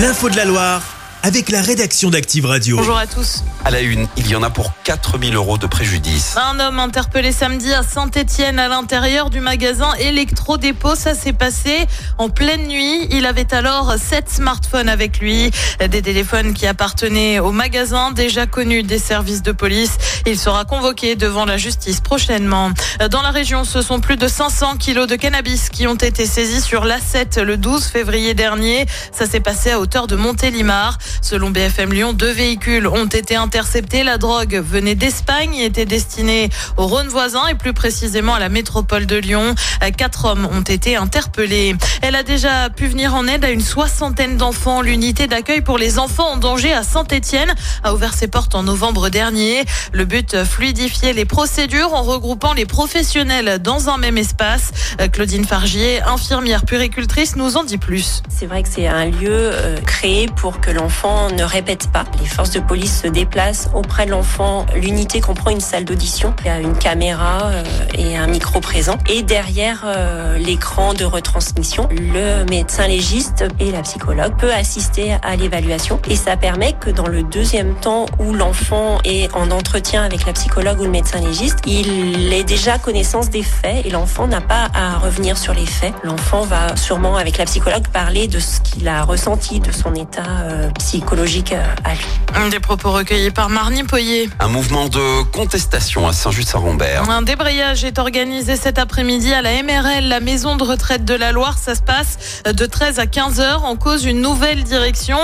L'info de la Loire avec la rédaction d'Active Radio. Bonjour à tous. À la une, il y en a pour 4000 euros de préjudice. Un homme interpellé samedi à Saint-Etienne à l'intérieur du magasin Electro-Dépôt. Ça s'est passé en pleine nuit. Il avait alors sept smartphones avec lui. Des téléphones qui appartenaient au magasin, déjà connus des services de police. Il sera convoqué devant la justice prochainement. Dans la région, ce sont plus de 500 kilos de cannabis qui ont été saisis sur l'A7 le 12 février dernier. Ça s'est passé à hauteur de Montélimar. Selon BFM Lyon, deux véhicules ont été interceptés. La drogue venait d'Espagne et était destinée au Rhône voisin et plus précisément à la métropole de Lyon. Quatre hommes ont été interpellés. Elle a déjà pu venir en aide à une soixantaine d'enfants. L'unité d'accueil pour les enfants en danger à Saint-Etienne a ouvert ses portes en novembre dernier. Le but, fluidifier les procédures en regroupant les professionnels dans un même espace. Claudine Fargier, infirmière puricultrice, nous en dit plus. C'est vrai que c'est un lieu euh, créé pour que l'enfant ne répète pas. Les forces de police se déplacent auprès de l'enfant. L'unité comprend une salle d'audition. Il une caméra euh, et un micro présent. Et derrière euh, l'écran de retransmission, le médecin légiste et la psychologue peut assister à l'évaluation. Et ça permet que dans le deuxième temps où l'enfant est en entretien avec la psychologue ou le médecin légiste, il ait déjà connaissance des faits et l'enfant n'a pas à revenir sur les faits. L'enfant va sûrement avec la psychologue parler de ce qu'il a ressenti, de son état euh, psychologique psychologique euh, à lui. Des propos recueillis par Marnie Poyer. Un mouvement de contestation à Saint-Just-Saint-Rambert. Un débrayage est organisé cet après-midi à la MRL, la maison de retraite de la Loire. Ça se passe de 13 à 15 heures en cause une nouvelle direction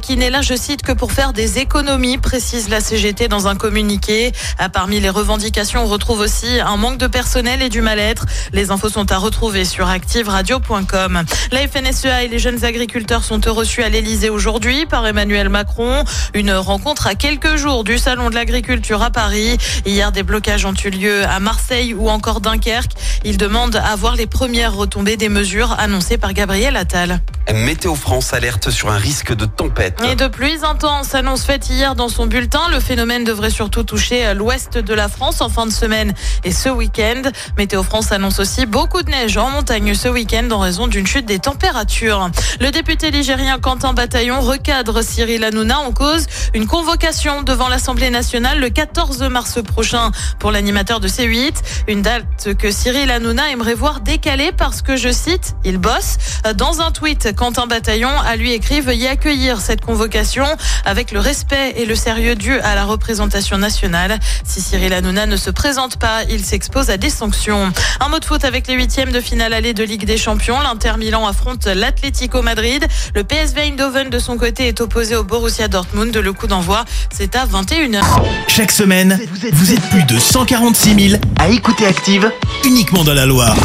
qui n'est là, je cite, que pour faire des économies, précise la CGT dans un communiqué. Ah, parmi les revendications, on retrouve aussi un manque de personnel et du mal-être. Les infos sont à retrouver sur activeradio.com. La FNSEA et les jeunes agriculteurs sont reçus à l'Elysée aujourd'hui par Emmanuel Macron. Une rencontre à quelques jours du Salon de l'agriculture à Paris. Hier, des blocages ont eu lieu à Marseille ou encore Dunkerque. Il demande à voir les premières retombées des mesures annoncées par Gabriel Attal. Météo France alerte sur un risque de tempête. Et de pluies intenses, annonce faite hier dans son bulletin. Le phénomène devrait surtout toucher l'ouest de la France en fin de semaine et ce week-end. Météo France annonce aussi beaucoup de neige en montagne ce week-end en raison d'une chute des températures. Le député ligérien Quentin Bataillon recadre Cyril Hanouna en cause une convocation devant l'Assemblée nationale le 14 mars prochain pour l'animateur de C8. Une date que Cyril Hanouna aimerait voir décalée parce que, je cite, il bosse. Dans un tweet, Quentin Bataillon a lui écrit Veuillez accueillir cette convocation avec le respect et le sérieux dû à la représentation nationale. Si Cyril Hanouna ne se présente pas, il s'expose à des sanctions. Un mot de foot avec les huitièmes de finale allée de Ligue des Champions. L'Inter Milan affronte l'Atlético Madrid. Le PSV Eindhoven de son côté est opposé au Borussia Dortmund. Le coup d'envoi, c'est à 21h. Chaque semaine, vous êtes plus de 146 000 à écouter Active uniquement dans la Loire.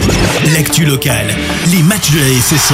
L'actu locale, les matchs de la SSE,